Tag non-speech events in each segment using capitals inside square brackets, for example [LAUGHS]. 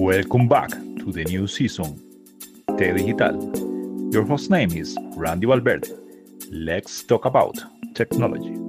Welcome back to the new season, Te Digital. Your host name is Randy Valverde. Let's talk about technology.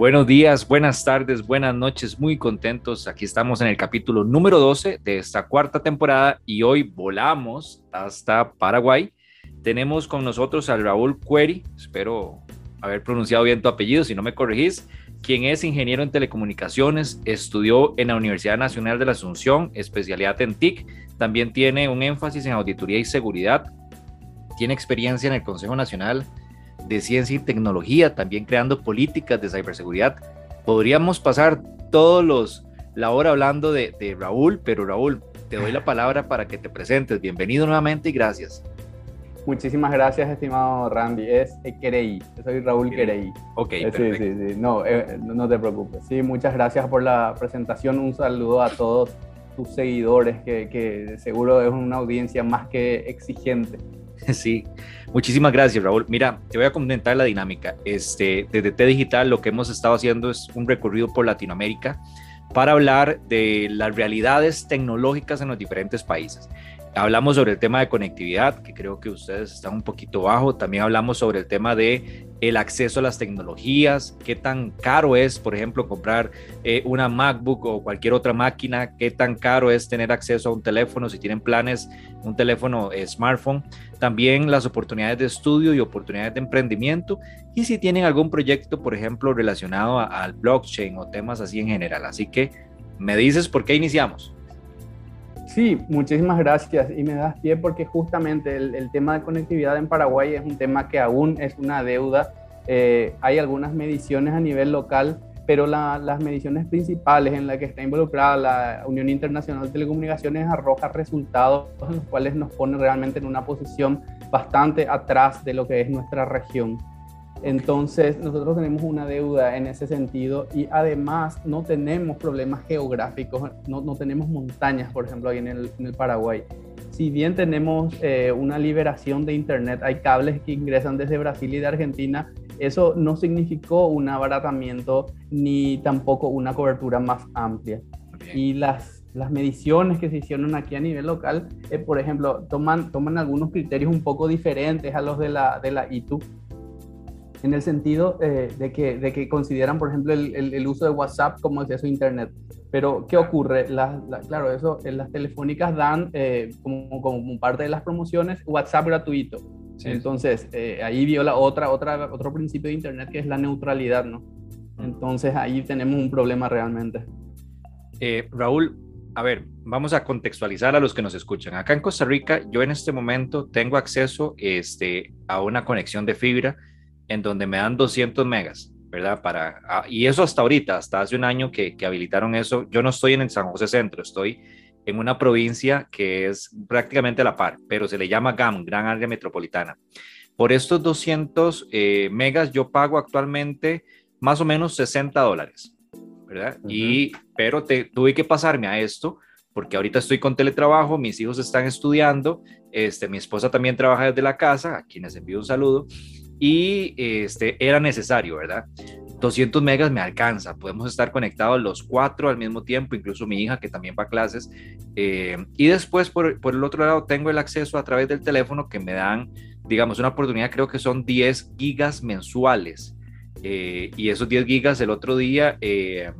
Buenos días, buenas tardes, buenas noches, muy contentos. Aquí estamos en el capítulo número 12 de esta cuarta temporada y hoy volamos hasta Paraguay. Tenemos con nosotros al Raúl Cueri, espero haber pronunciado bien tu apellido, si no me corregís, quien es ingeniero en telecomunicaciones, estudió en la Universidad Nacional de la Asunción, especialidad en TIC, también tiene un énfasis en auditoría y seguridad, tiene experiencia en el Consejo Nacional de ciencia y tecnología, también creando políticas de ciberseguridad. Podríamos pasar todos los la hora hablando de, de Raúl, pero Raúl, te doy la [LAUGHS] palabra para que te presentes. Bienvenido nuevamente y gracias. Muchísimas gracias, estimado Randy. Es Querei. Yo soy Raúl Querei. Ok, eh, sí, sí, sí. No, eh, no te preocupes. Sí, muchas gracias por la presentación. Un saludo a todos tus seguidores, que, que seguro es una audiencia más que exigente. [LAUGHS] Sí, muchísimas gracias, Raúl. Mira, te voy a comentar la dinámica. Este, desde T Digital lo que hemos estado haciendo es un recorrido por Latinoamérica para hablar de las realidades tecnológicas en los diferentes países. Hablamos sobre el tema de conectividad, que creo que ustedes están un poquito bajo. También hablamos sobre el tema de el acceso a las tecnologías, qué tan caro es, por ejemplo, comprar eh, una MacBook o cualquier otra máquina, qué tan caro es tener acceso a un teléfono, si tienen planes, un teléfono eh, smartphone. También las oportunidades de estudio y oportunidades de emprendimiento. Y si tienen algún proyecto, por ejemplo, relacionado al blockchain o temas así en general. Así que me dices por qué iniciamos. Sí, muchísimas gracias y me das pie porque justamente el, tema de conectividad en Paraguay es un tema que aún es una deuda. Eh, hay algunas mediciones a nivel local, pero las mediciones principales en las que está involucrada la Unión Internacional de Telecomunicaciones arroja resultados en los cuales nos pone realmente en una posición bastante atrás de lo que es nuestra región. Entonces, nosotros tenemos una deuda en ese sentido y además no tenemos problemas geográficos, no, no tenemos montañas, por ejemplo, ahí en el, en el Paraguay. Si bien tenemos eh, una liberación de Internet, hay cables que ingresan desde Brasil y de Argentina, eso no significó un abaratamiento ni tampoco una cobertura más amplia. Y las, las mediciones que se hicieron aquí a nivel local, eh, por ejemplo, toman, toman algunos criterios un poco diferentes a los de la, de la ITU en el sentido eh, de, que, de que consideran, por ejemplo, el, el, uso de WhatsApp como acceso a Internet. Pero, ¿qué ocurre? claro, eso, en las telefónicas dan eh, como, como, parte de las promociones WhatsApp gratuito. Entonces, eh, ahí viola otra, otra, otro principio de Internet que es la neutralidad, ¿no? Entonces, ahí tenemos un problema realmente. Raúl, a ver, vamos a contextualizar a los que nos escuchan. Acá en Costa Rica, yo en este momento tengo acceso este, a una conexión de fibra en donde me dan 200 megas, ¿verdad? Para, ah, y eso hasta ahorita, hasta hace un año que, que habilitaron eso. Yo no estoy en el San José Centro, estoy en una provincia que es prácticamente a la par, pero se le llama GAM, Gran Área Metropolitana. Por estos 200 eh, megas yo pago actualmente más o menos 60 dólares, ¿verdad? Y, pero te, tuve que pasarme a esto porque ahorita estoy con teletrabajo, mis hijos están estudiando, este, mi esposa también trabaja desde la casa, a quienes envío un saludo, y este, era necesario, ¿verdad? 200 megas me alcanza, podemos estar conectados los cuatro al mismo tiempo, incluso mi hija que también va a clases. Eh, y después por, por, el otro lado tengo el acceso a través del teléfono que me dan, digamos, una oportunidad, creo que son 10 gigas mensuales. Eh, y esos 10 gigas el otro día, eh,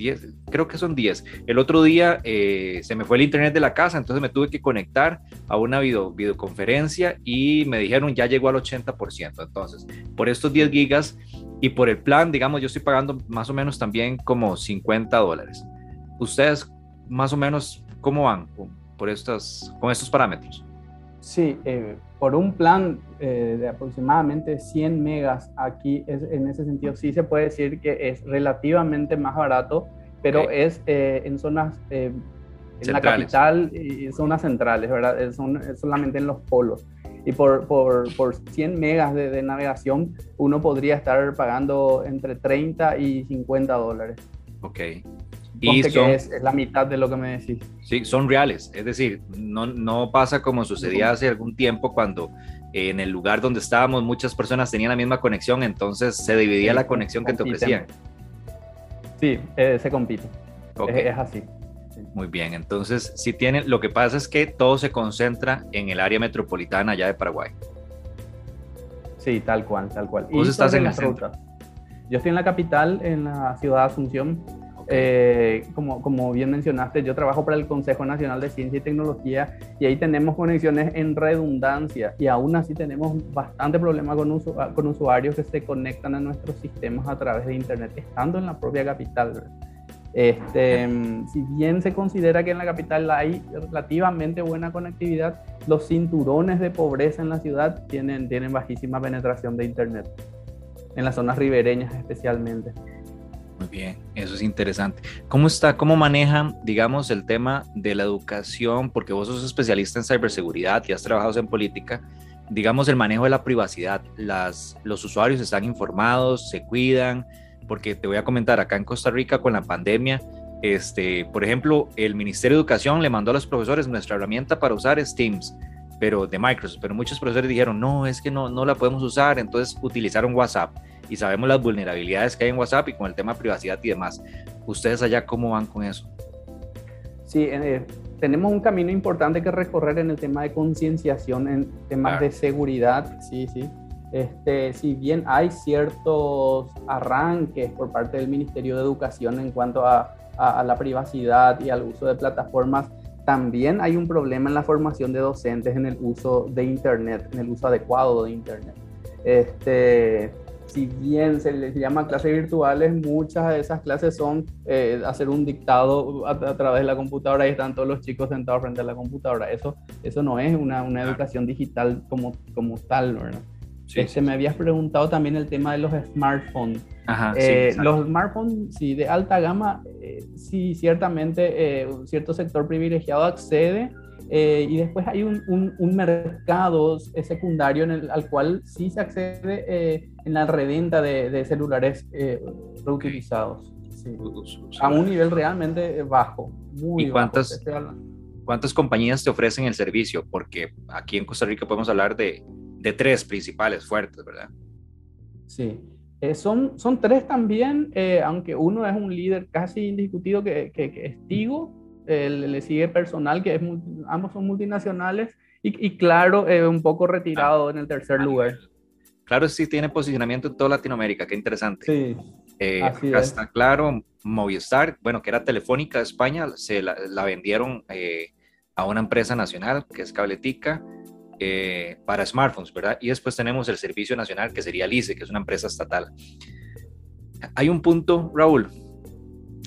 10, creo que son 10. El otro día eh, se me fue el internet de la casa, entonces me tuve que conectar a una video, videoconferencia y me dijeron ya llegó al 80%. Entonces, por estos 10 gigas y por el plan, digamos, yo estoy pagando más o menos también como 50 dólares. ¿Ustedes más o menos cómo van por estos, con estos parámetros? Sí, eh, por un plan eh, de aproximadamente 100 megas aquí, es, en ese sentido sí se puede decir que es relativamente más barato, pero es eh, en zonas, en la capital y zonas centrales, ¿verdad? Son solamente en los polos. Y por, por, por 100 megas de, de, navegación, uno podría estar pagando entre 30 y 50 dólares. Ok. Y que es, la mitad de lo que me decís. Sí, son reales. Es decir, no, no pasa como sucedía hace algún tiempo cuando en el lugar donde estábamos muchas personas tenían la misma conexión, entonces se dividía la conexión que te ofrecían. Sí, eh, se compite. Es, así. Muy bien, entonces si tienen, lo que pasa es que todo se concentra en el área metropolitana allá de Paraguay. Sí, tal cual, tal cual. ¿Vos estás en la ruta? Yo estoy en la capital, en la ciudad de Asunción, eh, como, como bien mencionaste, yo trabajo para el Consejo Nacional de Ciencia y Tecnología y ahí tenemos conexiones en redundancia y aún así tenemos bastante problema con, con usuarios que se conectan a nuestros sistemas a través de Internet, estando en la propia capital. Este, si bien se considera que en la capital hay relativamente buena conectividad, los cinturones de pobreza en la ciudad tienen, tienen bajísima penetración de Internet, en las zonas ribereñas especialmente. Muy bien, eso es interesante. ¿Cómo está, cómo manejan, digamos, el tema de la educación? Porque vos sos especialista en ciberseguridad y has trabajado en política. Digamos, el manejo de la privacidad. Los usuarios están informados, se cuidan, porque te voy a comentar, acá en Costa Rica con la pandemia, este, por ejemplo, el Ministerio de Educación le mandó a los profesores nuestra herramienta para usar es Teams, pero de Microsoft, pero muchos profesores dijeron, no, es que no, no la podemos usar, entonces utilizaron WhatsApp y sabemos las vulnerabilidades que hay en WhatsApp y con el tema de privacidad y demás. ¿Ustedes allá cómo van con eso? Sí, eh, tenemos un camino importante que recorrer en el tema de concienciación, en temas de seguridad, sí, sí. Este, si bien hay ciertos arranques por parte del Ministerio de Educación en cuanto a, a, a la privacidad y al uso de plataformas, también hay un problema en la formación de docentes en el uso de Internet, en el uso adecuado de Internet. Este, si bien se les llama clases virtuales, muchas de esas clases son eh, hacer un dictado a, través de la computadora y están todos los chicos sentados frente a la computadora. Eso, eso no es una, una educación digital como, como tal, ¿verdad? Sí, este, me habías preguntado también el tema de los smartphones. Ajá, eh, los smartphones, sí, de alta gama, eh, sí, ciertamente un cierto sector privilegiado accede eh, y después hay un, un, mercado secundario en el, al cual sí se accede eh, en la reventa de, de celulares eh, reutilizados. A un nivel realmente bajo. Muy ¿Y cuántas, cuántas compañías te ofrecen el servicio? Porque aquí en Costa Rica podemos hablar de, de tres principales fuertes, ¿verdad? Sí. son, son tres también, aunque uno es un líder casi indiscutido que, que, que es Tigo, le sigue personal, que es, ambos son multinacionales, y, claro, eh, un poco retirado en el tercer lugar. Claro, sí tiene posicionamiento en toda Latinoamérica, qué interesante. Sí. Eh, está claro, Movistar, bueno, que era Telefónica de España, se la, vendieron eh, a una empresa nacional que es Cabletica eh, para smartphones, ¿verdad? Y después tenemos el Servicio Nacional que sería LICE, que es una empresa estatal. Hay un punto, Raúl,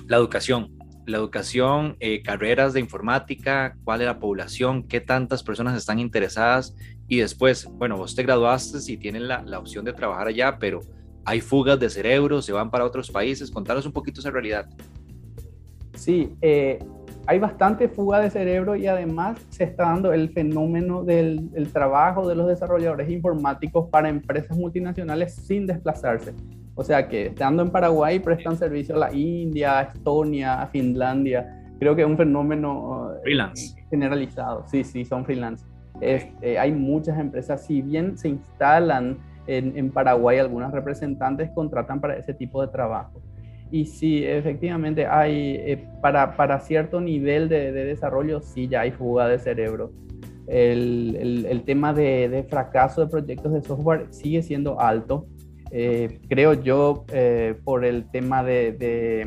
la educación la educación, eh, carreras de informática, cuál es la población, qué tantas personas están interesadas y después, bueno, vos te graduaste y tienen la, la opción de trabajar allá, pero hay fugas de cerebro, se van para otros países, contanos un poquito esa realidad. Sí, eh, hay bastante fuga de cerebro y además se está dando el fenómeno del el trabajo de los desarrolladores informáticos para empresas multinacionales sin desplazarse. O sea que estando en Paraguay prestan servicio a la India, a Estonia, a Finlandia. Creo que es un fenómeno eh, generalizado. Sí, sí, son freelance. Este, hay muchas empresas, si bien se instalan en, en, Paraguay, algunas representantes contratan para ese tipo de trabajo. Y sí, efectivamente, hay eh, para, para, cierto nivel de, de, desarrollo, sí, ya hay fuga de cerebro. El, el, el tema de, de, fracaso de proyectos de software sigue siendo alto. Eh, creo yo, eh, por el tema de,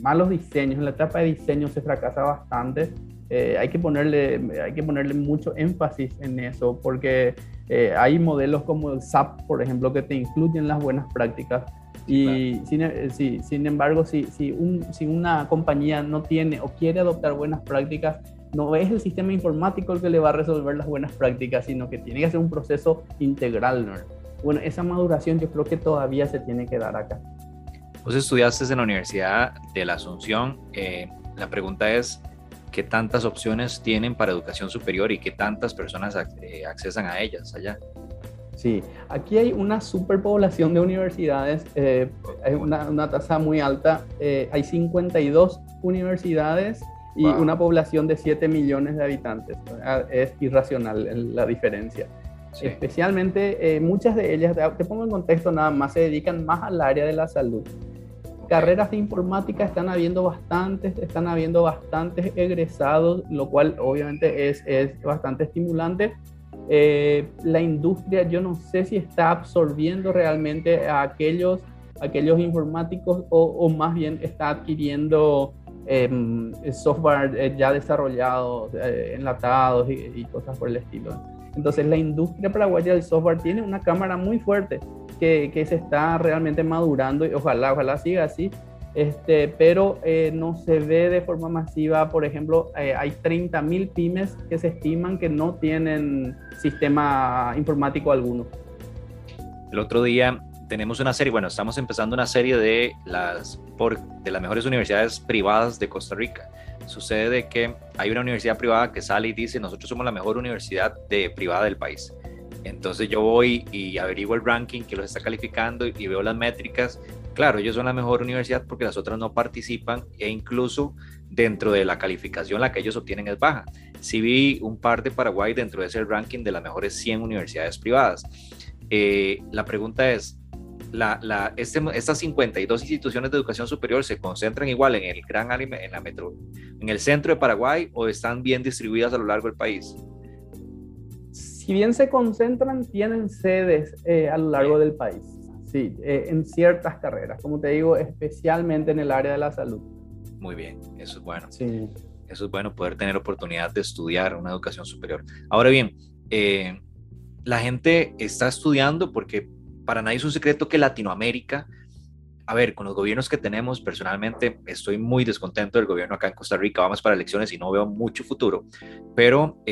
malos diseños, en la etapa de diseño se fracasa bastante. Eh, hay, que ponerle, hay que ponerle mucho énfasis en eso porque eh, hay modelos como el SAP, por ejemplo, que te incluyen las buenas prácticas. Y sin, eh, sin, embargo, si, si, un, si una compañía no tiene o quiere adoptar buenas prácticas, no es el sistema informático el que le va a resolver las buenas prácticas, sino que tiene que ser un proceso integral. Bueno, esa maduración yo creo que todavía se tiene que dar acá. Vos estudiaste en la Universidad de la Asunción. la pregunta es, qué tantas opciones tienen para educación superior y qué tantas personas eh, accesan a ellas allá. Sí, aquí hay una superpoblación de universidades, eh, hay una, una, tasa muy alta, eh, hay 52 universidades y una población de 7 millones de habitantes. Es irracional la diferencia. Especialmente muchas de ellas, te pongo en contexto nada más, se dedican más al área de la salud carreras de informática están habiendo bastantes, están habiendo bastantes egresados, lo cual obviamente es, es bastante estimulante. Eh, la industria, yo no sé si está absorbiendo realmente a aquellos, aquellos informáticos o, o más bien está adquiriendo em, software eh, ya desarrollado, eh, enlatados y, y cosas por el estilo. Entonces la industria paraguaya del software tiene una cámara muy fuerte que, se está realmente madurando y ojalá, ojalá siga así. Este, pero eh, no se ve de forma masiva, por ejemplo, eh, hay 30.000 pymes que se estiman que no tienen sistema informático alguno. El otro día tenemos una serie, bueno, estamos empezando una serie de las, por, de las mejores universidades privadas de Costa Rica. Sucede que hay una universidad privada que sale y dice, nosotros somos la mejor universidad de, privada del país. Entonces yo voy y averiguo el ranking que los está calificando y, veo las métricas. Claro, ellos son la mejor universidad porque las otras no participan e incluso dentro de la calificación la que ellos obtienen es baja. Sí vi un par de Paraguay dentro de ese ranking de las mejores 100 universidades privadas. Eh, la pregunta es, la, la, este, estas 52 instituciones de educación superior se concentran igual en el gran en la metro, en el centro de Paraguay o están bien distribuidas a lo largo del país? si bien se concentran, tienen sedes eh, a lo largo del país, sí, eh, en ciertas carreras, como te digo, especialmente en el área de la salud. Muy bien, eso es bueno. Sí. Eso es bueno, poder tener oportunidad de estudiar una educación superior. Ahora bien, eh, la gente está estudiando porque para nadie es un secreto que Latinoamérica, a ver, con los gobiernos que tenemos, personalmente estoy muy descontento del gobierno acá en Costa Rica, vamos para elecciones y no veo mucho futuro, pero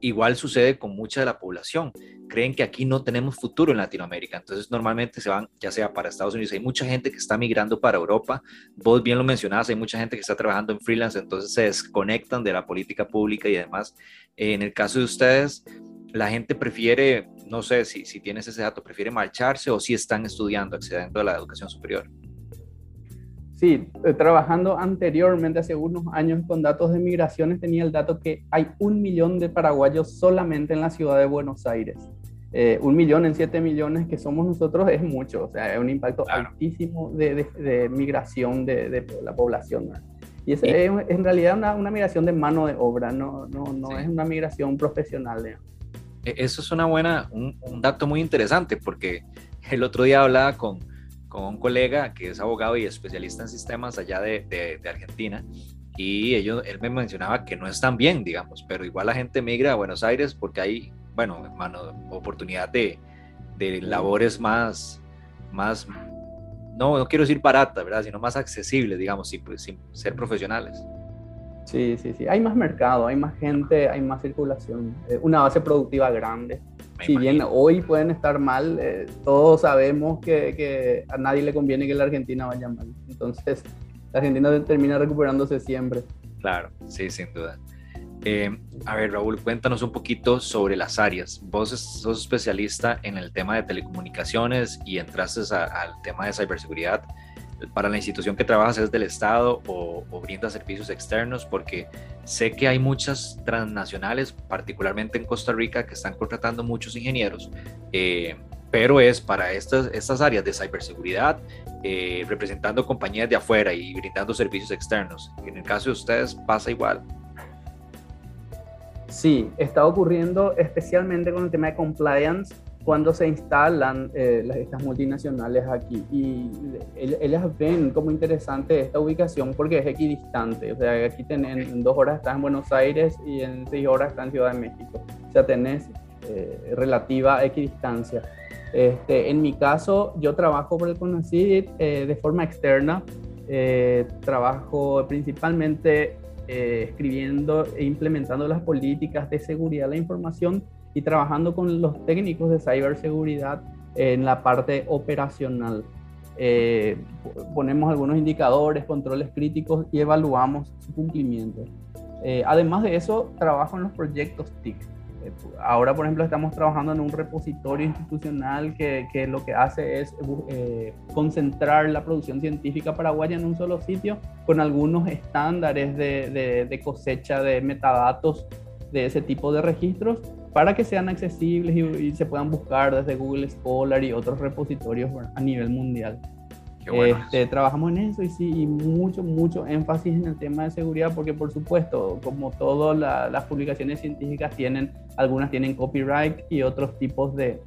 igual sucede con mucha de la población. Creen que aquí no tenemos futuro en Latinoamérica, entonces normalmente se van ya sea para Estados Unidos. Hay mucha gente que está migrando para Europa. Vos bien lo mencionabas, hay mucha gente que está trabajando en freelance, entonces se desconectan de la política pública y además, en el caso de ustedes, la gente prefiere, no sé si, si tienes ese dato, prefiere marcharse o si están estudiando, accediendo a la educación superior. Sí, eh, trabajando anteriormente, hace unos años, con datos de migraciones, tenía el dato que hay un millón de paraguayos solamente en la ciudad de Buenos Aires. Eh, un millón en siete millones que somos nosotros es mucho, o sea, es un impacto altísimo de, migración de, la población. Y es, en realidad una, una, migración de mano de obra, no, no, no es una migración profesional. Eso es una buena, un, dato muy interesante, porque el otro día hablaba con con un colega que es abogado y especialista en sistemas allá de, Argentina y ellos, él me mencionaba que no están bien, digamos, pero igual la gente migra a Buenos Aires porque hay, bueno, mano, oportunidad de, de labores más, más, no, no quiero decir barata, ¿verdad? Sino más accesibles, digamos, sin, pues, sin ser profesionales. Sí, sí, sí. Hay más mercado, hay más gente, hay más circulación, eh, una base productiva grande si bien hoy pueden estar mal, eh, todos sabemos que, a nadie le conviene que la Argentina vaya mal. Entonces, la Argentina termina recuperándose siempre. Claro, sí, sin duda. Eh, a ver, Raúl, cuéntanos un poquito sobre las áreas. Vos sos especialista en el tema de telecomunicaciones y entraste al tema de ciberseguridad para la institución que trabajas es del Estado o, brinda servicios externos, porque sé que hay muchas transnacionales, particularmente en Costa Rica, que están contratando muchos ingenieros, eh, pero es para estas, estas áreas de ciberseguridad, eh, representando compañías de afuera y brindando servicios externos. En el caso de ustedes pasa igual. Sí, está ocurriendo especialmente con el tema de compliance cuando se instalan eh, estas multinacionales aquí y ellas ven como interesante esta ubicación porque es equidistante. O sea, aquí tenés, en dos horas estás en Buenos Aires y en seis horas estás en Ciudad de México. O sea, tenés eh, relativa equidistancia. Este, en mi caso, yo trabajo por el CONACYT eh, de forma externa. Eh, trabajo principalmente escribiendo e implementando las políticas de seguridad de la información y trabajando con los técnicos de ciberseguridad en la parte operacional. ponemos algunos indicadores, controles críticos y evaluamos su cumplimiento. además de eso, trabajo en los proyectos TIC ahora, por ejemplo, estamos trabajando en un repositorio institucional que, que lo que hace es eh, concentrar la producción científica paraguaya en un solo sitio con algunos estándares de, de, cosecha de metadatos de ese tipo de registros para que sean accesibles y, se puedan buscar desde Google Scholar y otros repositorios a nivel mundial. Este, trabajamos en eso y sí, mucho, mucho énfasis en el tema de seguridad, porque por supuesto, como todas las publicaciones científicas tienen, algunas tienen copyright y otros tipos de,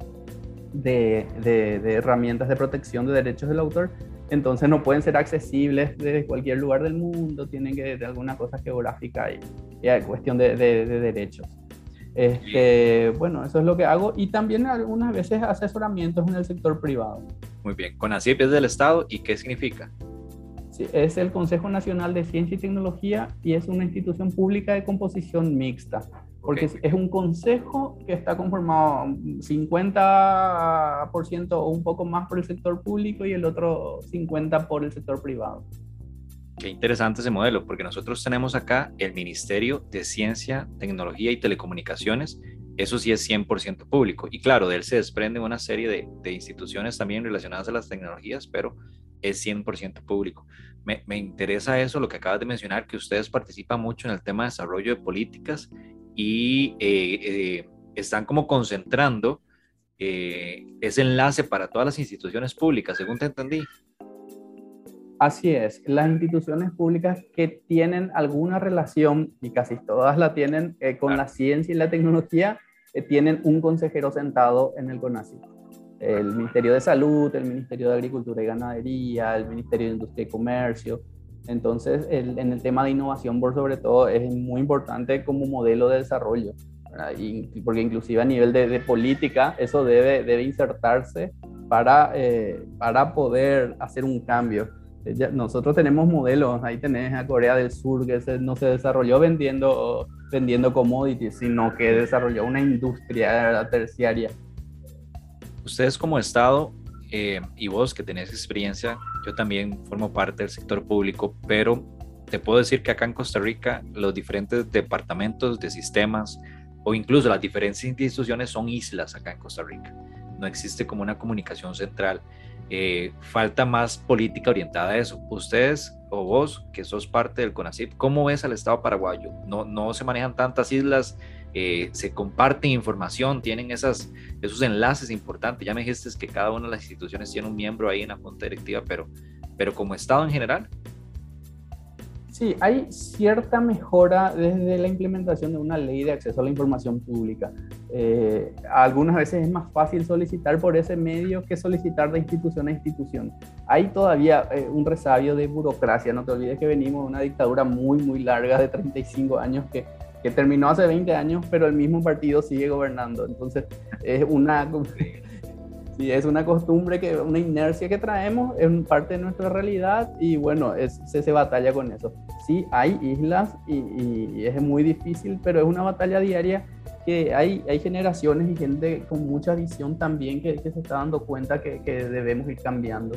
de, de, herramientas de protección de derechos del autor, entonces no pueden ser accesibles desde cualquier lugar del mundo, tienen que de alguna cosa geográfica y, y hay cuestión de, derechos. Este, bueno, eso es lo que hago y también algunas veces asesoramientos en el sector privado. Muy bien, CONACYT es del Estado y ¿qué significa? Sí, es el Consejo Nacional de Ciencia y Tecnología y es una institución pública de composición mixta, porque es un consejo que está conformado 50% o un poco más por el sector público y el otro 50% por el sector privado. Qué interesante ese modelo, porque nosotros tenemos acá el Ministerio de Ciencia, Tecnología y Telecomunicaciones eso sí es 100% público. Y claro, de él se desprende una serie de, instituciones también relacionadas a las tecnologías, pero es 100% público. Me, interesa eso, lo que acabas de mencionar, que ustedes participan mucho en el tema de desarrollo de políticas y eh, eh, están como concentrando eh, ese enlace para todas las instituciones públicas, según te entendí. Así es, las instituciones públicas que tienen alguna relación, y casi todas la tienen, con la ciencia y la tecnología, eh, tienen un consejero sentado en el CONACYT. El Ministerio de Salud, el Ministerio de Agricultura y Ganadería, el Ministerio de Industria y Comercio. Entonces, en el tema de innovación, por sobre todo, es muy importante como modelo de desarrollo, porque inclusive a nivel de, política, eso debe, debe insertarse para, eh, para poder hacer un cambio. Nosotros tenemos modelos, ahí tenés a Corea del Sur que no se desarrolló vendiendo vendiendo commodities, sino que desarrolló una industria terciaria. Ustedes como Estado eh, y vos que tenés experiencia, yo también formo parte del sector público, pero te puedo decir que acá en Costa Rica los diferentes departamentos de sistemas o incluso las diferentes instituciones son islas acá en Costa Rica. No existe como una comunicación central. Eh, falta más política orientada a eso. Ustedes o vos, que sos parte del CONACYT, ¿cómo ves al Estado paraguayo? No, no se manejan tantas islas, eh, se comparten información, tienen esas, esos enlaces importantes. Ya me dijiste que cada una de las instituciones tiene un miembro ahí en la junta directiva, pero, pero como Estado en general, Sí, hay cierta mejora desde la implementación de una ley de acceso a la información pública. Eh, algunas veces es más fácil solicitar por ese medio que solicitar de institución a institución. Hay todavía eh, un resabio de burocracia, no te olvides que venimos de una dictadura muy, muy larga de 35 años que, que terminó hace 20 años, pero el mismo partido sigue gobernando. Entonces, es una y es una costumbre, que una inercia que traemos, es parte de nuestra realidad y bueno, es, se, se batalla con eso. Sí, hay islas y, es muy difícil, pero es una batalla diaria que hay, hay generaciones y gente con mucha visión también que, que se está dando cuenta que, que, debemos ir cambiando.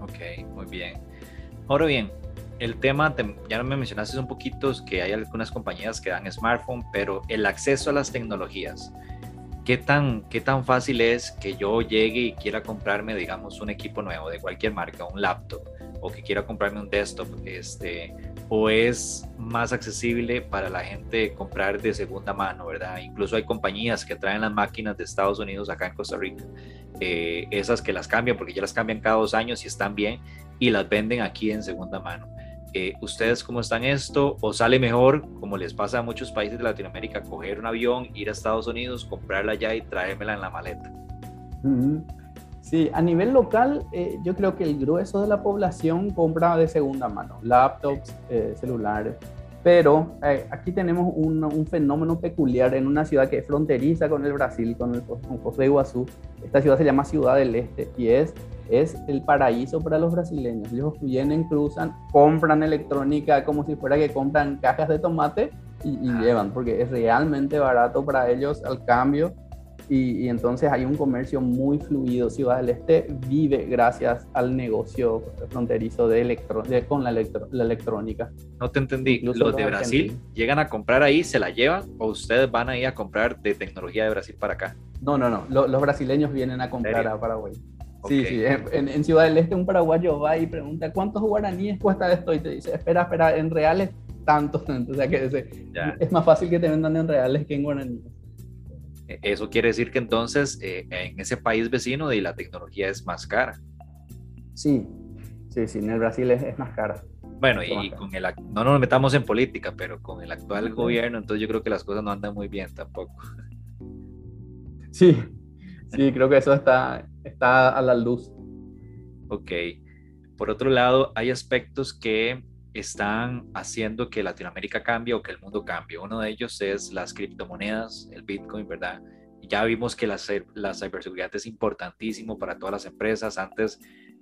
Ok, muy bien. Ahora bien, el tema, ya me mencionaste un poquito que hay algunas compañías que dan smartphone, pero el acceso a las tecnologías. ¿Qué tan, ¿qué tan fácil es que yo llegue y quiera comprarme, digamos, un equipo nuevo de cualquier marca, un laptop, o que quiera comprarme un desktop, este, o es más accesible para la gente comprar de segunda mano, ¿verdad? Incluso hay compañías que traen las máquinas de Estados Unidos acá en Costa Rica, eh, esas que las cambian porque ya las cambian cada dos años y están bien, y las venden aquí en segunda mano. Eh, ¿Ustedes cómo están esto? ¿O sale mejor, como les pasa a muchos países de Latinoamérica, coger un avión, ir a Estados Unidos, comprarla allá y traérmela en la maleta? Sí, a nivel local, eh, yo creo que el grueso de la población compra de segunda mano, laptops, eh, celulares. Pero aquí tenemos un, un, fenómeno peculiar en una ciudad que es fronteriza con el Brasil, con el con de Iguazú. Esta ciudad se llama Ciudad del Este y es, es el paraíso para los brasileños. Ellos vienen, cruzan, compran electrónica como si fuera que compran cajas de tomate y, y llevan, porque es realmente barato para ellos al cambio y, entonces hay un comercio muy fluido. Ciudad del Este vive gracias al negocio fronterizo de, electro, con la, la, electrónica. No te entendí. ¿Los de Brasil llegan a comprar ahí, se la llevan o ustedes van a ir a comprar de tecnología de Brasil para acá? No, no, no. los brasileños vienen a comprar a Paraguay. Sí, sí. En, Ciudad del Este un paraguayo va y pregunta cuántos guaraníes cuesta esto y te dice, espera, espera, en reales tantos. [LAUGHS] O sea que es, es más fácil que te vendan en reales que en guaraníes. E, eso quiere decir que entonces eh, en ese país vecino de la tecnología es más cara. Sí, sí, sí, en el Brasil es, más cara. Bueno, y con el, no nos metamos en política, pero con el actual gobierno, entonces yo creo que las cosas no andan muy bien tampoco. Sí, sí, creo que eso está, está a la luz. Ok. Por otro lado, hay aspectos que están haciendo que Latinoamérica cambie o que el mundo cambie. Uno de ellos es las criptomonedas, el Bitcoin, ¿verdad? Ya vimos que la, la ciberseguridad es importantísimo para todas las empresas. Antes,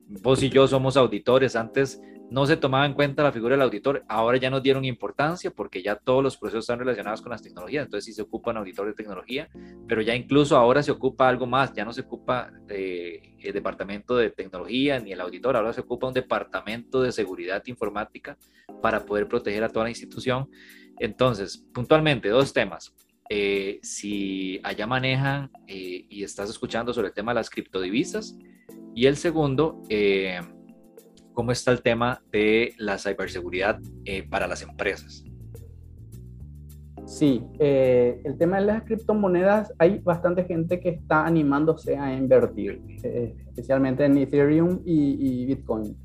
vos y yo somos auditores, antes no se tomaba en cuenta la figura del auditor, ahora ya nos dieron importancia porque ya todos los procesos están relacionados con las tecnologías, entonces sí se ocupa un auditor de tecnología, pero ya incluso ahora se ocupa algo más, ya no se ocupa eh, el departamento de tecnología ni el auditor, ahora se ocupa un departamento de seguridad informática para poder proteger a toda la institución. Entonces, puntualmente, dos temas. Eh, si allá manejan eh, y estás escuchando sobre el tema de las criptodivisas, y el segundo, eh, cómo está el tema de la ciberseguridad eh, para las empresas. Sí, eh, el tema de las criptomonedas, hay bastante gente que está animándose a invertir, eh, especialmente en Ethereum y, Bitcoin.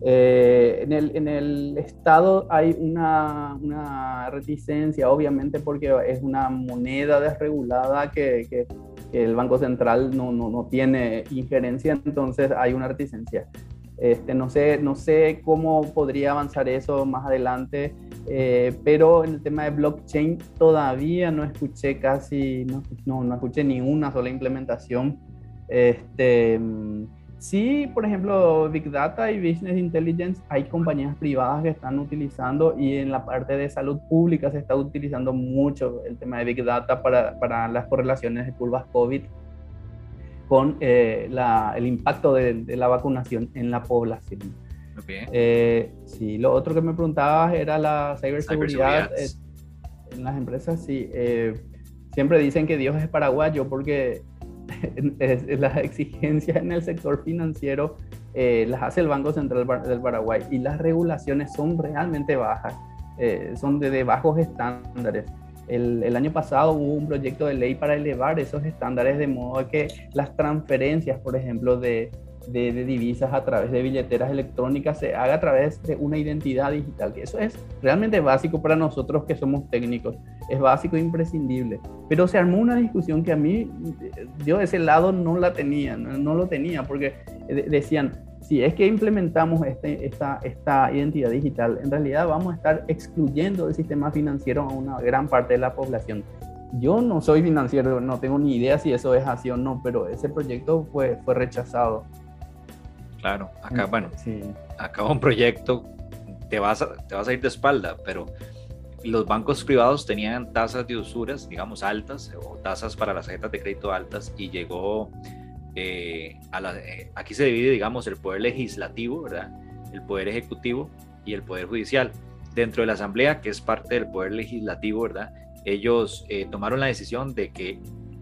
en, el, en, el, Estado hay una, una, reticencia, obviamente, porque es una moneda desregulada que, que el Banco Central no, no, no, tiene injerencia, entonces hay una reticencia. Este, no, sé, no sé cómo podría avanzar eso más adelante, eh, pero en el tema de blockchain todavía no escuché casi, no, no, no escuché ni una sola implementación. Este, sí, por ejemplo, Big Data y Business Intelligence, hay compañías privadas que están utilizando y en la parte de salud pública se está utilizando mucho el tema de Big Data para, para las correlaciones de curvas COVID con eh, el impacto de, la vacunación en la población. Eh, sí, lo otro que me preguntabas era la ciberseguridad. Eh, en las empresas, sí. siempre dicen que Dios es paraguayo porque [LAUGHS] las exigencias en el sector financiero las hace el Banco Central del Paraguay y las regulaciones son realmente bajas, son de bajos estándares. El, año pasado hubo un proyecto de ley para elevar esos estándares de modo que las transferencias, por ejemplo, de, divisas a través de billeteras electrónicas se haga a través de una identidad digital, que eso es realmente básico para nosotros que somos técnicos, es básico e imprescindible. Pero se armó una discusión que a mí, yo de ese lado no la tenía, no lo tenía, porque decían, si es que implementamos este, esta, esta identidad digital, en realidad vamos a estar excluyendo del sistema financiero a una gran parte de la población. Yo no soy financiero, no tengo ni idea si eso es así o no, pero ese proyecto fue, fue rechazado. Claro, acá, bueno, sí. acá un proyecto, te vas, a, te vas a ir de espalda, pero los bancos privados tenían tasas de usuras, digamos, altas, o tasas para las tarjetas de crédito altas, y llegó eh, eh, aquí se divide, digamos, el poder legislativo, ¿verdad? El poder ejecutivo y el poder judicial. Dentro de la Asamblea, que es parte del poder legislativo, ¿verdad? Ellos eh, tomaron la decisión de que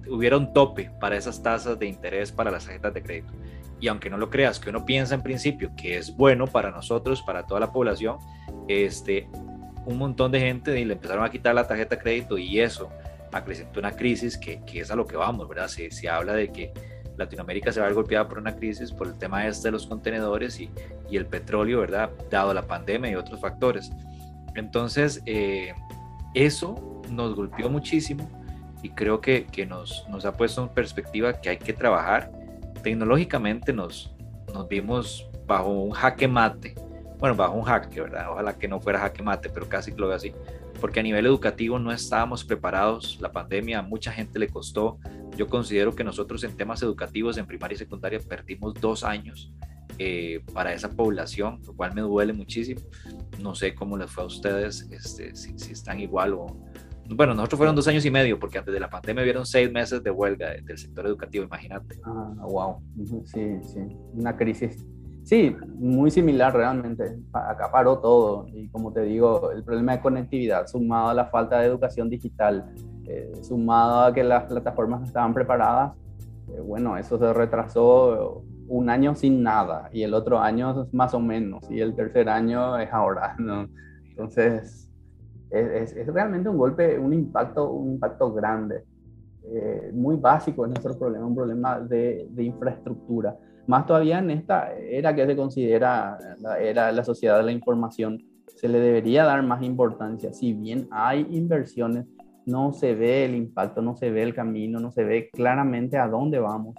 hubiera un tope para esas tasas de interés para las tarjetas de crédito. Y aunque no lo creas, que uno piensa en principio que es bueno para nosotros, para toda la población, este, un montón de gente le empezaron a quitar la tarjeta de crédito y eso acrecentó una crisis que, que es a lo que vamos, ¿verdad? Se, se habla de que Latinoamérica se va a ver golpeada por una crisis por el tema este de los contenedores y, y el petróleo, ¿verdad? Dado la pandemia y otros factores. Entonces, eh, eso nos golpeó muchísimo y creo que, que nos, nos, ha puesto en perspectiva que hay que trabajar. Tecnológicamente nos, nos vimos bajo un jaque mate, bueno, bajo un jaque, ¿verdad? Ojalá que no fuera jaque mate, pero casi lo veo así, porque a nivel educativo no estábamos preparados, la pandemia a mucha gente le costó, yo considero que nosotros en temas educativos en primaria y secundaria perdimos dos años eh, para esa población, lo cual me duele muchísimo. No sé cómo les fue a ustedes, este, si, si, están igual o... Bueno, nosotros fueron dos años y medio, porque antes de la pandemia hubieron seis meses de huelga del sector educativo, imagínate. Ah, wow. Sí, sí. Una crisis. Sí, muy similar realmente. Acá paró todo. Y como te digo, el problema de conectividad, sumado a la falta de educación digital, eh, sumado a que las plataformas no estaban preparadas, eh, bueno, eso se retrasó un año sin nada y el otro año más o menos y el tercer año es ahora, ¿no? Entonces, es, es, realmente un golpe, un impacto, un impacto grande, eh, muy básico en nuestro problema, un problema de, de, infraestructura. Más todavía en esta era que se considera la era la sociedad de la información, se le debería dar más importancia. Si bien hay inversiones, no se ve el impacto, no se ve el camino, no se ve claramente a dónde vamos.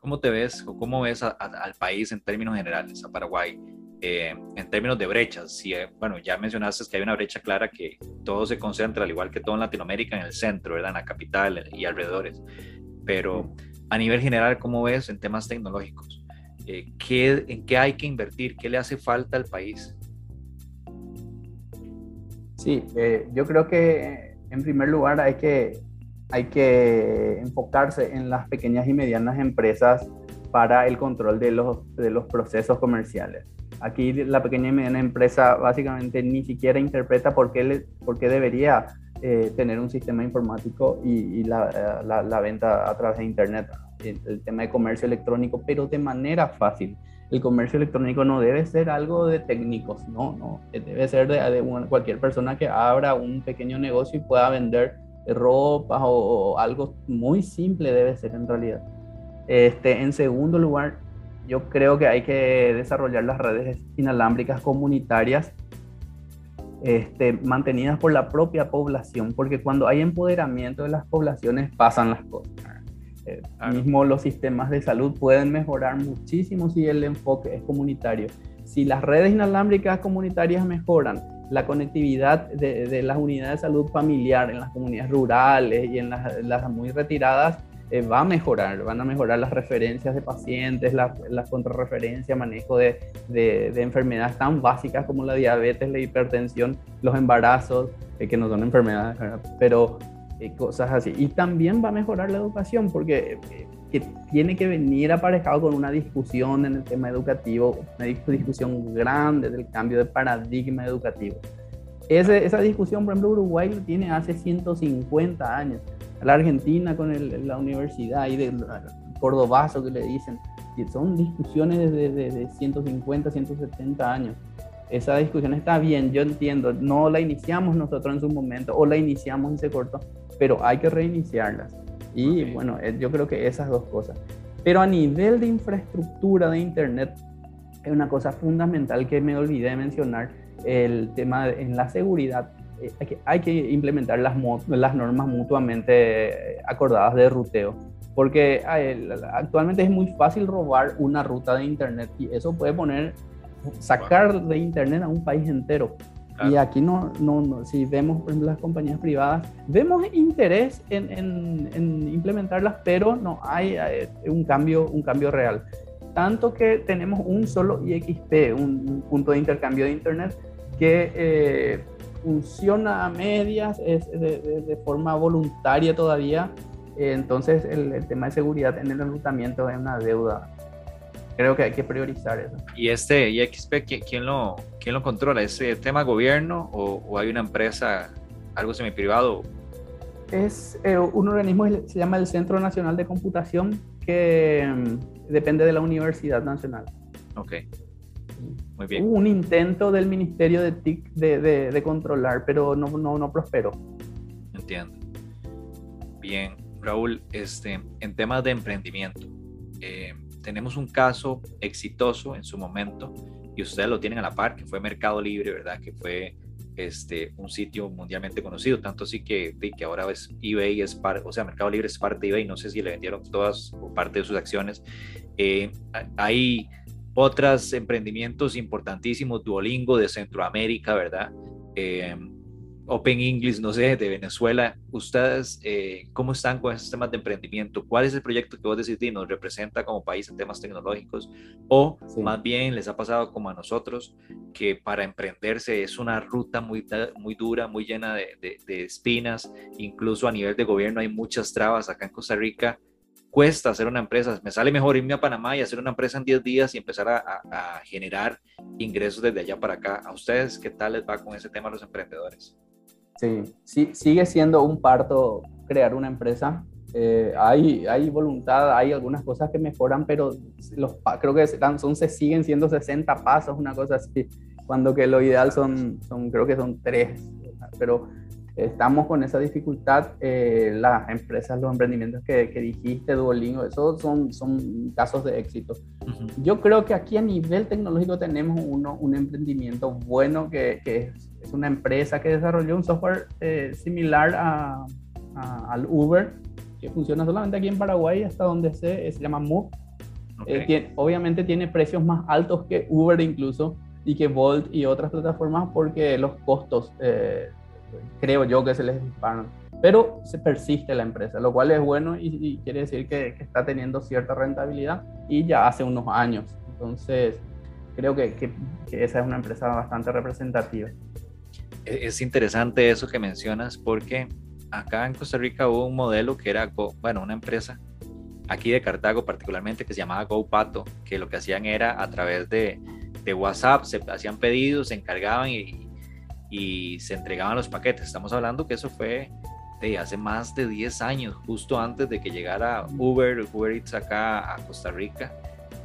¿Cómo te ves o cómo ves al país en términos generales, a Paraguay, eh, en términos de brechas? Si, eh, bueno, ya mencionaste que hay una brecha clara que todo se concentra, al igual que todo en Latinoamérica, en el centro, ¿verdad? En la capital y alrededores. Pero a nivel general, ¿cómo ves en temas tecnológicos? Eh, ¿qué, ¿En qué hay que invertir? ¿Qué le hace falta al país? Sí, yo creo que en primer lugar hay que hay que enfocarse en las pequeñas y medianas empresas para el control de los, de los procesos comerciales. Aquí la pequeña y mediana empresa básicamente ni siquiera interpreta por qué, le, por qué debería eh, tener un sistema informático y, la, la, la, venta a través de Internet, el, tema de comercio electrónico, pero de manera fácil. El comercio electrónico no debe ser algo de técnicos, no, no, debe ser de, de cualquier persona que abra un pequeño negocio y pueda vender ropa o, algo muy simple debe ser en realidad. Este, en segundo lugar, yo creo que hay que desarrollar las redes inalámbricas comunitarias este, mantenidas por la propia población, porque cuando hay empoderamiento de las poblaciones pasan las cosas. Eh, mismo los sistemas de salud pueden mejorar muchísimo si el enfoque es comunitario. Si las redes inalámbricas comunitarias mejoran, la conectividad de, las unidades de salud familiar en las comunidades rurales y en las, muy retiradas eh, va a mejorar, van a mejorar las referencias de pacientes, las la contrarreferencias, manejo de, de, enfermedades tan básicas como la diabetes, la hipertensión, los embarazos, eh, que no son enfermedades, pero eh, cosas así. Y también va a mejorar la educación porque que tiene que venir aparejado con una discusión en el tema educativo, una discusión grande del cambio de paradigma educativo. Ese, esa discusión, por ejemplo, Uruguay lo tiene hace 150 años. La Argentina con el, la universidad y del cordobazo que le dicen, son discusiones desde de, de 150, 170 años. Esa discusión está bien, yo entiendo, no la iniciamos nosotros en su momento o la iniciamos y se cortó, pero hay que reiniciarlas y bueno, eh, yo creo que esas dos cosas. Pero a nivel de infraestructura de Internet, es una cosa fundamental que me olvidé de mencionar, el tema en la seguridad. Eh, hay, que, hay, que, implementar las, las normas mutuamente eh, acordadas de ruteo, porque actualmente es muy fácil robar una ruta de Internet y eso puede poner, sacar de Internet a un país entero. Y aquí no, no, si vemos por ejemplo, las compañías privadas, vemos interés en, en, implementarlas, pero no hay eh, un cambio, un cambio real. Tanto que tenemos un solo IXP, un, punto de intercambio de Internet, que eh, funciona a medias, es de, de, forma voluntaria todavía. entonces el, el, tema de seguridad en el enrutamiento es una deuda creo que hay que priorizar eso. ¿Y este IXP, quién lo, quién lo controla? ¿Es tema gobierno o, hay una empresa, algo semi-privado? Es eh, un organismo que se llama el Centro Nacional de Computación que mm, depende de la Universidad Nacional. Ok. Muy bien. Hubo un intento del Ministerio de TIC de, de, controlar, pero no, no, no prosperó. Entiendo. Bien. Raúl, este, en temas de emprendimiento, eh, tenemos un caso exitoso en su momento y ustedes lo tienen a la par, que fue Mercado Libre, ¿verdad? Que fue este, un sitio mundialmente conocido, tanto así que, que ahora es eBay, es o sea, Mercado Libre es parte de eBay, no sé si le vendieron todas o parte de sus acciones. Eh, hay otros emprendimientos importantísimos, Duolingo de Centroamérica, ¿verdad? Eh, Open English, no sé, de Venezuela. ¿Ustedes eh, cómo están con esos temas de emprendimiento? ¿Cuál es el proyecto que vos decís nos representa como país en temas tecnológicos? O más bien les ha pasado como a nosotros, que para emprenderse es una ruta muy, muy dura, muy llena de, de espinas, incluso a nivel de gobierno hay muchas trabas acá en Costa Rica cuesta hacer una empresa. Me sale mejor irme a Panamá y hacer una empresa en 10 días y empezar a, generar ingresos desde allá para acá. ¿A ustedes qué tal les va con ese tema los emprendedores? Sí, sí sigue siendo un parto crear una empresa. Eh, hay, hay voluntad, hay algunas cosas que mejoran, pero los, creo que son, se siguen siendo 60 pasos, una cosa así, cuando que lo ideal son, son creo que son tres. Pero estamos con esa dificultad. Eh, las empresas, los emprendimientos que, que, dijiste, Duolingo, esos son, son casos de éxito. Yo creo que aquí a nivel tecnológico tenemos uno, un emprendimiento bueno que, que es, una empresa que desarrolló un software eh, similar a, al Uber, que funciona solamente aquí en Paraguay, hasta donde se, se llama Move. Eh, obviamente tiene precios más altos que Uber incluso y que Volt y otras plataformas porque los costos creo yo que se les disparan. Pero se persiste la empresa, lo cual es bueno y, quiere decir que, está teniendo cierta rentabilidad y ya hace unos años. Entonces, creo que, que, esa es una empresa bastante representativa. E, es interesante eso que mencionas porque acá en Costa Rica hubo un modelo que era, bueno, una empresa aquí de Cartago particularmente que se llamaba GoPato, que lo que hacían era a través de, de WhatsApp, se hacían pedidos, se encargaban y, y se entregaban los paquetes. Estamos hablando que eso fue hace más de 10 años, justo antes de que llegara Uber, Uber Eats acá a Costa Rica.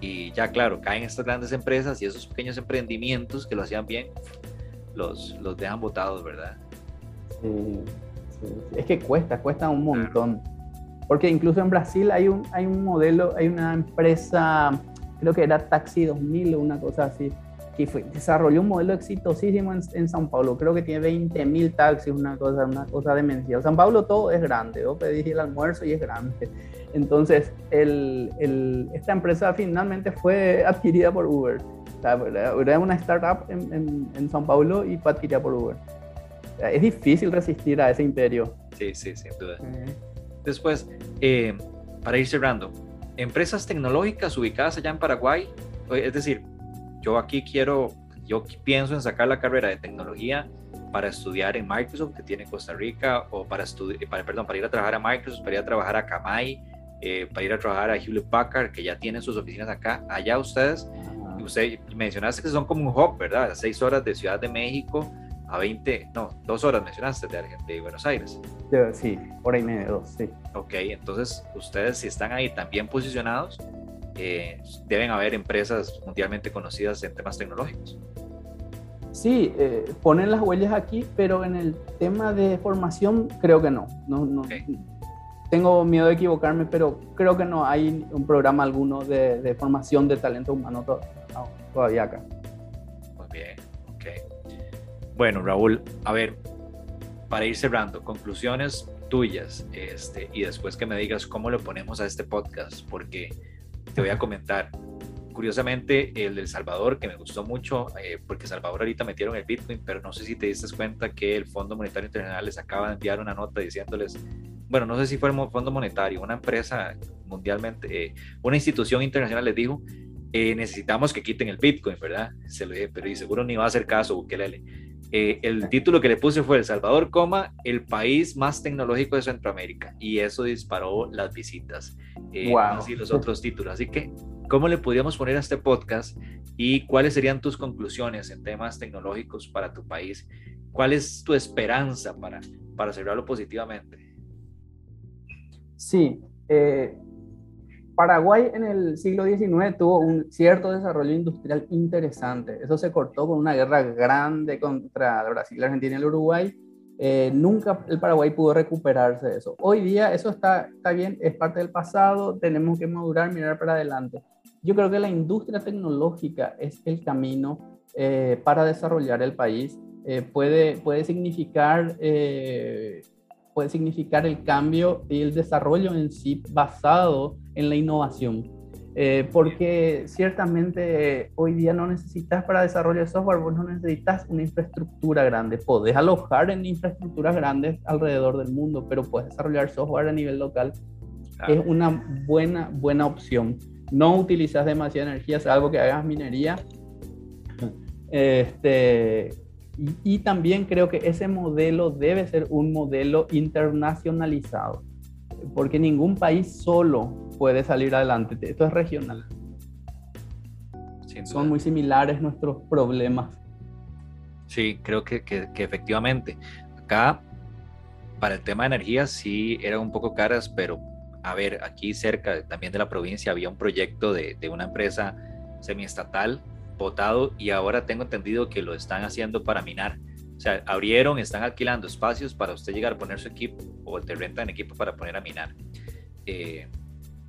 Y ya claro, caen estas grandes empresas y esos pequeños emprendimientos que lo hacían bien, los, los dejan botados, ¿verdad? Sí, Es que cuesta, cuesta un montón. Porque incluso en Brasil hay un, hay un modelo, hay una empresa, creo que era Taxi 2000 o una cosa así, que fue, desarrolló un modelo exitosísimo en, en San Paulo. Creo que tiene 20.000 taxis, una cosa, una cosa demencial. San Paulo todo es grande. Yo pedí el almuerzo y es grande. Entonces, el, el, esta empresa finalmente fue adquirida por Uber. era una startup en, en, en, San Paulo y fue adquirida por Uber. es difícil resistir a ese imperio. Sí, sí, sin duda. Después, eh, para ir cerrando, empresas tecnológicas ubicadas allá en Paraguay, es decir, yo aquí quiero, yo pienso en sacar la carrera de tecnología para estudiar en Microsoft que tiene Costa Rica o para estudiar, para, perdón, para ir a trabajar a Microsoft, para ir a trabajar a Kamai, eh, para ir a trabajar a Hewlett Packard, que ya tienen sus oficinas acá. Allá ustedes, usted mencionaste que son como un hub, ¿verdad? A seis horas de Ciudad de México a 20, no, dos horas mencionaste de, de Buenos Aires. Sí, hora y media, dos, sí. Ok, entonces ustedes si están ahí también posicionados, eh, deben haber empresas mundialmente conocidas en temas tecnológicos. Sí, eh, ponen las huellas aquí, pero en el tema de formación creo que no. no, no Tengo miedo de equivocarme, pero creo que no hay un programa alguno de, de formación de talento humano todavía acá. Muy bien, ok. Bueno, Raúl, a ver, para ir cerrando, conclusiones tuyas este, y después que me digas cómo lo ponemos a este podcast, porque te voy a comentar. Curiosamente, el del Salvador, que me gustó mucho, eh, porque Salvador ahorita metieron el Bitcoin, pero no sé si te diste cuenta que el Fondo Monetario Internacional les acaba de enviar una nota diciéndoles, bueno, no sé si fue el Fondo Monetario, una empresa mundialmente, eh, una institución internacional les dijo, eh, necesitamos que quiten el Bitcoin, ¿verdad? Se lo dije, pero y seguro ni va a hacer caso Bukele. Eh, el título que le puse fue El Salvador, coma, el país más tecnológico de Centroamérica. Y eso disparó las visitas. Eh, Así los otros títulos. Así que, ¿cómo le podríamos poner a este podcast? ¿Y cuáles serían tus conclusiones en temas tecnológicos para tu país? ¿Cuál es tu esperanza para, para cerrarlo positivamente? Sí, eh, Paraguay en el siglo XIX tuvo un cierto desarrollo industrial interesante. Eso se cortó con una guerra grande contra Brasil, Argentina y el Uruguay. Eh, nunca el Paraguay pudo recuperarse de eso. Hoy día eso está, está bien, es parte del pasado, tenemos que madurar, mirar para adelante. Yo creo que la industria tecnológica es el camino eh, para desarrollar el país. Eh, puede, puede, significar, puede significar el cambio y el desarrollo en sí basado en la innovación. Eh, porque ciertamente hoy día no necesitas para desarrollar software, vos no necesitas una infraestructura grande. Podés alojar en infraestructuras grandes alrededor del mundo, pero puedes desarrollar software a nivel local. Es una buena, buena opción. No utilizas demasiada energía, algo que hagas minería. Este, y, y también creo que ese modelo debe ser un modelo internacionalizado, porque ningún país solo puede salir adelante. Esto es regional. Son muy similares nuestros problemas. Sí, creo que, que, efectivamente. Acá, para el tema de energía, sí eran un poco caras, pero a ver, aquí cerca también de la provincia había un proyecto de, de una empresa semiestatal votado y ahora tengo entendido que lo están haciendo para minar. O sea, abrieron, están alquilando espacios para usted llegar a poner su equipo o te rentan equipo para poner a minar. Eh,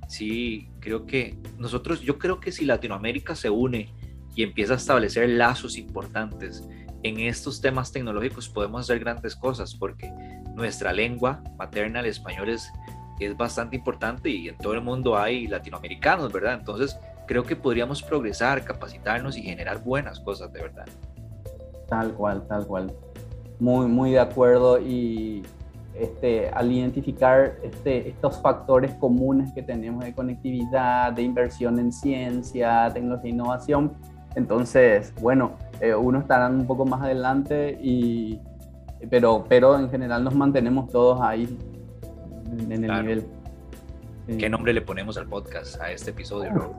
sí, creo que nosotros, yo creo que si Latinoamérica se une y empieza a establecer lazos importantes en estos temas tecnológicos, podemos hacer grandes cosas porque nuestra lengua materna, el español, es, es bastante importante y en todo el mundo hay latinoamericanos, ¿verdad? Entonces, creo que podríamos progresar, capacitarnos y generar buenas cosas, de verdad. Tal cual, tal cual. Muy, muy de acuerdo y este, al identificar este, estos factores comunes que tenemos de conectividad, de inversión en ciencia, tecnología e innovación, entonces, bueno, eh, uno estará un poco más adelante, y, pero, pero en general nos mantenemos todos ahí en el nivel. ¿Qué nombre le ponemos al podcast, a este episodio,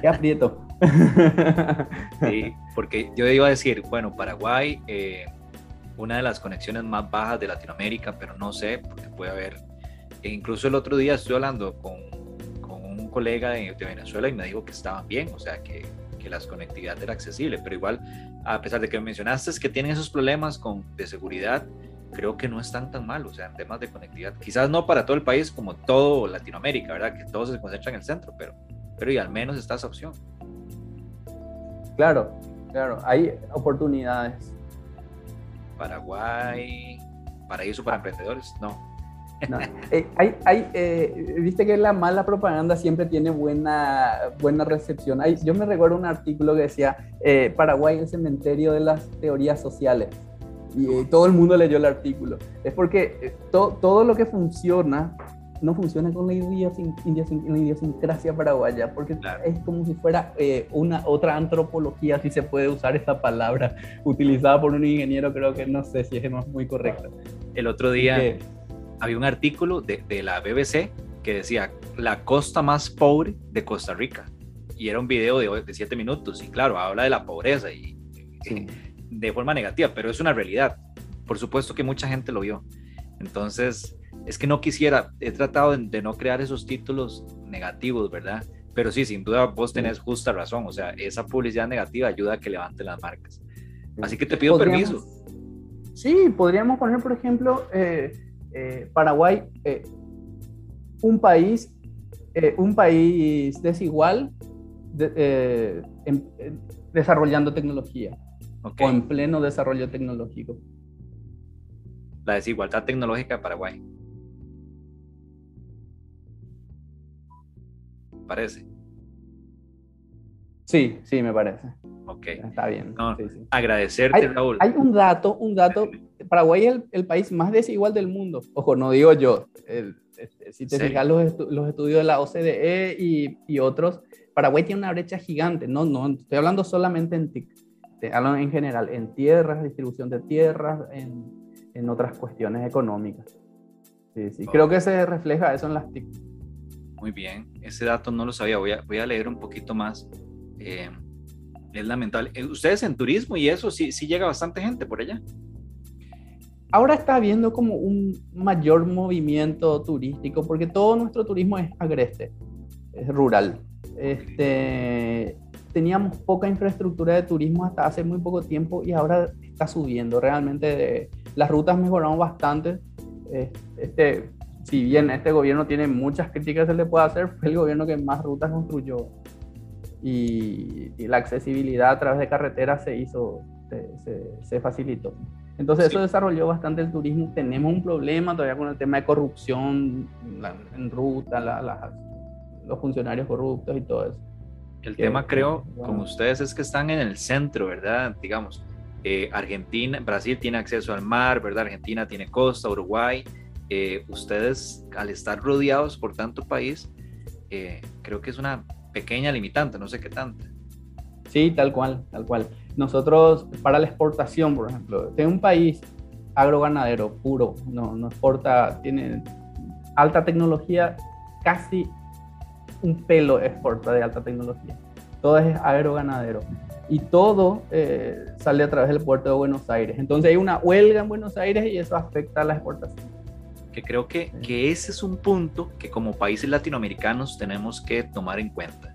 Qué aprieto. [LAUGHS] sí, porque yo iba a decir, bueno, Paraguay, eh, una de las conexiones más bajas de Latinoamérica, pero no sé, porque puede haber. E incluso el otro día estoy hablando con, con un colega de, Venezuela y me dijo que estaban bien, o sea, que, que la conectividad era accesible, pero igual, a pesar de que mencionaste que tienen esos problemas con, de seguridad, creo que no están tan mal, o sea, en temas de conectividad. Quizás no para todo el país como todo Latinoamérica, ¿verdad? Que todo se concentra en el centro, pero, pero y al menos está esa opción. Claro, claro, hay oportunidades. Paraguay, paraíso para emprendedores, no. Eh, hay, hay, eh, Viste que la mala propaganda siempre tiene buena, buena recepción. Hay, yo me recuerdo un artículo que decía eh, Paraguay el cementerio de las teorías sociales. Y todo el mundo leyó el artículo. Es porque todo lo que funciona no funciona con la, idiosincrasia paraguaya, porque es como si fuera eh, una otra antropología, si se puede usar esta palabra, utilizada por un ingeniero, creo que no sé si es muy correcta. El otro día había un artículo de, de, la BBC que decía la costa más pobre de Costa Rica, y era un video de, de siete minutos, y claro, habla de la pobreza y de forma negativa, pero es una realidad. Por supuesto que mucha gente lo vio. Entonces, es que no quisiera, he tratado de, no crear esos títulos negativos, ¿verdad? Pero sí, sin duda vos tenés justa razón, o sea, esa publicidad negativa ayuda a que levante las marcas. Así que te pido permiso. Sí, podríamos poner, por ejemplo, eh, eh, Paraguay, eh, un país, un país desigual desarrollando tecnología o en pleno desarrollo tecnológico. La desigualdad tecnológica de Paraguay. Parece. Sí, sí, me parece. Ok. Está bien. Agradecerte, Raúl. Hay un dato, un dato. Paraguay es el, país más desigual del mundo. Ojo, no digo yo. Este, si te fijas los, estudios de la OCDE y, otros, Paraguay tiene una brecha gigante. No, no, estoy hablando solamente en TIC. Te hablo en general, en tierras, distribución de tierras, en, otras cuestiones económicas. Sí, sí. Creo que se refleja eso en las TIC. Muy bien, ese dato no lo sabía, voy a, voy a leer un poquito más. Eh, es lamentable. Eh, ¿Ustedes en turismo y eso sí, sí llega bastante gente por allá? Ahora está habiendo como un mayor movimiento turístico porque todo nuestro turismo es agreste, es rural. Este, teníamos poca infraestructura de turismo hasta hace muy poco tiempo y ahora está subiendo. Realmente las rutas mejoraron bastante. Este, si bien este gobierno tiene muchas críticas que se le puede hacer, fue el gobierno que más rutas construyó. Y, la accesibilidad a través de carreteras se hizo, se, facilitó. Entonces eso desarrolló bastante el turismo. Tenemos un problema todavía con el tema de corrupción en ruta, los funcionarios corruptos y todo eso. El tema creo, como ustedes, es que están en el centro, ¿verdad? Digamos, eh, Argentina, Brasil tiene acceso al mar, ¿verdad? Argentina tiene costa, Uruguay. Eh, ustedes, al estar rodeados por tanto país, eh, creo que es una pequeña limitante, no sé qué tanto. Sí, tal cual, tal cual. Nosotros, para la exportación, por ejemplo, de un país agroganadero puro, no, no exporta, tiene alta tecnología, casi un pelo exporta de alta tecnología. Todo es agroganadero y todo eh, sale a través del puerto de Buenos Aires. Entonces hay una huelga en Buenos Aires y eso afecta a la exportación. Que creo que, que ese es un punto que como países latinoamericanos tenemos que tomar en cuenta.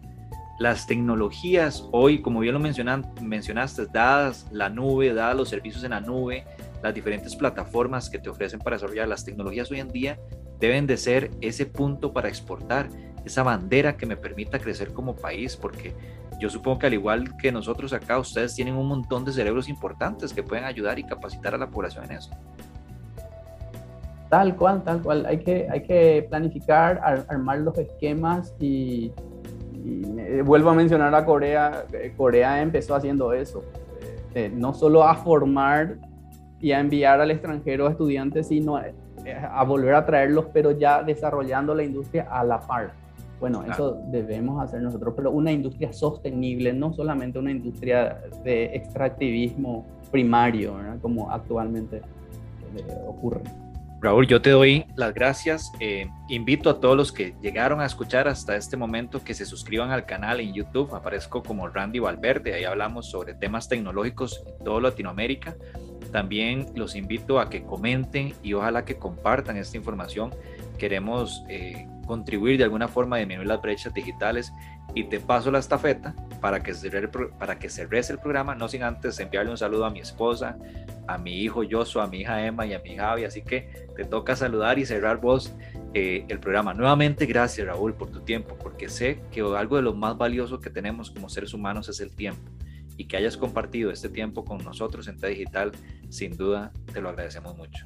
Las tecnologías hoy, como bien lo mencionaste, dadas la nube, dadas los servicios en la nube, las diferentes plataformas que te ofrecen para desarrollar las tecnologías hoy en día deben de ser ese punto para exportar, esa bandera que me permita crecer como país, porque yo supongo que al igual que nosotros acá, ustedes tienen un montón de cerebros importantes que pueden ayudar y capacitar a la población en eso. Tal cual, tal cual. Hay que, hay que planificar, armar los esquemas y, vuelvo a mencionar a Corea. Eh, Corea empezó haciendo eso. Eh, no solo a formar y a enviar al extranjero a estudiantes, sino a, a volver a traerlos, pero ya desarrollando la industria a la par. Bueno, eso debemos hacer nosotros, pero una industria sostenible, no solamente una industria de extractivismo primario, como actualmente eh, ocurre. Raúl, yo te doy las gracias. Eh, invito a todos los que llegaron a escuchar hasta este momento que se suscriban al canal en YouTube. Aparezco como Randy Valverde. Ahí hablamos sobre temas tecnológicos en toda Latinoamérica. También los invito a que comenten y ojalá que compartan esta información. Queremos eh, contribuir de alguna forma a disminuir las brechas digitales y te paso la estafeta para que, cerre para que cerres el programa, no sin antes enviarle un saludo a mi esposa, a mi hijo Joshua, a mi hija Emma y a mi Javi, así que te toca saludar y cerrar vos eh, el programa. Nuevamente, gracias Raúl por tu tiempo, porque sé que algo de lo más valioso que tenemos como seres humanos es el tiempo y que hayas compartido este tiempo con nosotros en T Digital, sin duda te lo agradecemos mucho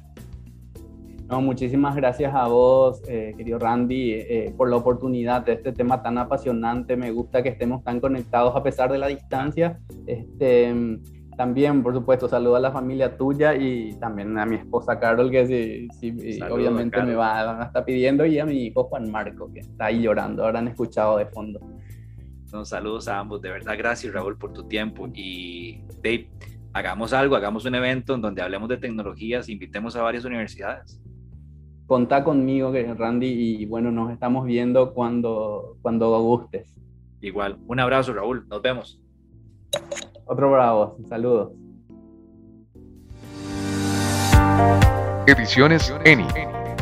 muchísimas gracias a vos, eh, querido Randy, eh, por la oportunidad de este tema tan apasionante. Me gusta que estemos tan conectados a pesar de la distancia. Este, también, por supuesto, saludo a la familia tuya y también a mi esposa Carol, que sí, obviamente me va a estar pidiendo, y a mi hijo Juan Marco, que está ahí llorando. Ahora han escuchado de fondo. Un saludos a ambos. De verdad, gracias Raúl por tu tiempo. Y Dave, hagamos algo, hagamos un evento en donde hablemos de tecnologías, invitemos a varias universidades contá conmigo, Randy, y bueno, nos estamos viendo cuando, cuando gustes. Igual, un abrazo, Raúl, nos vemos. Otro bravo, saludos. Ediciones ENI,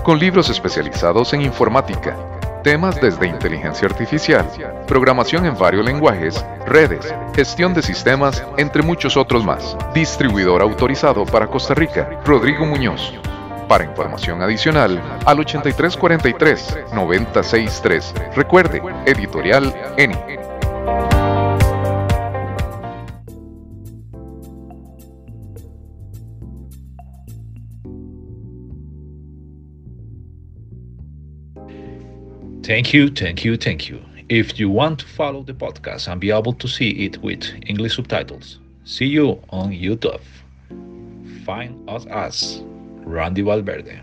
con libros especializados en informática, temas desde inteligencia artificial, programación en varios lenguajes, redes, gestión de sistemas, entre muchos otros más. Distribuidor autorizado para Costa Rica, Rodrigo Muñoz. Para información adicional, al 8343-963. Recuerde, editorial ENI. Thank you, thank you, thank you. If you want to follow the podcast and be able to see it with English subtitles, see you on YouTube. Find us as Randy Valverde.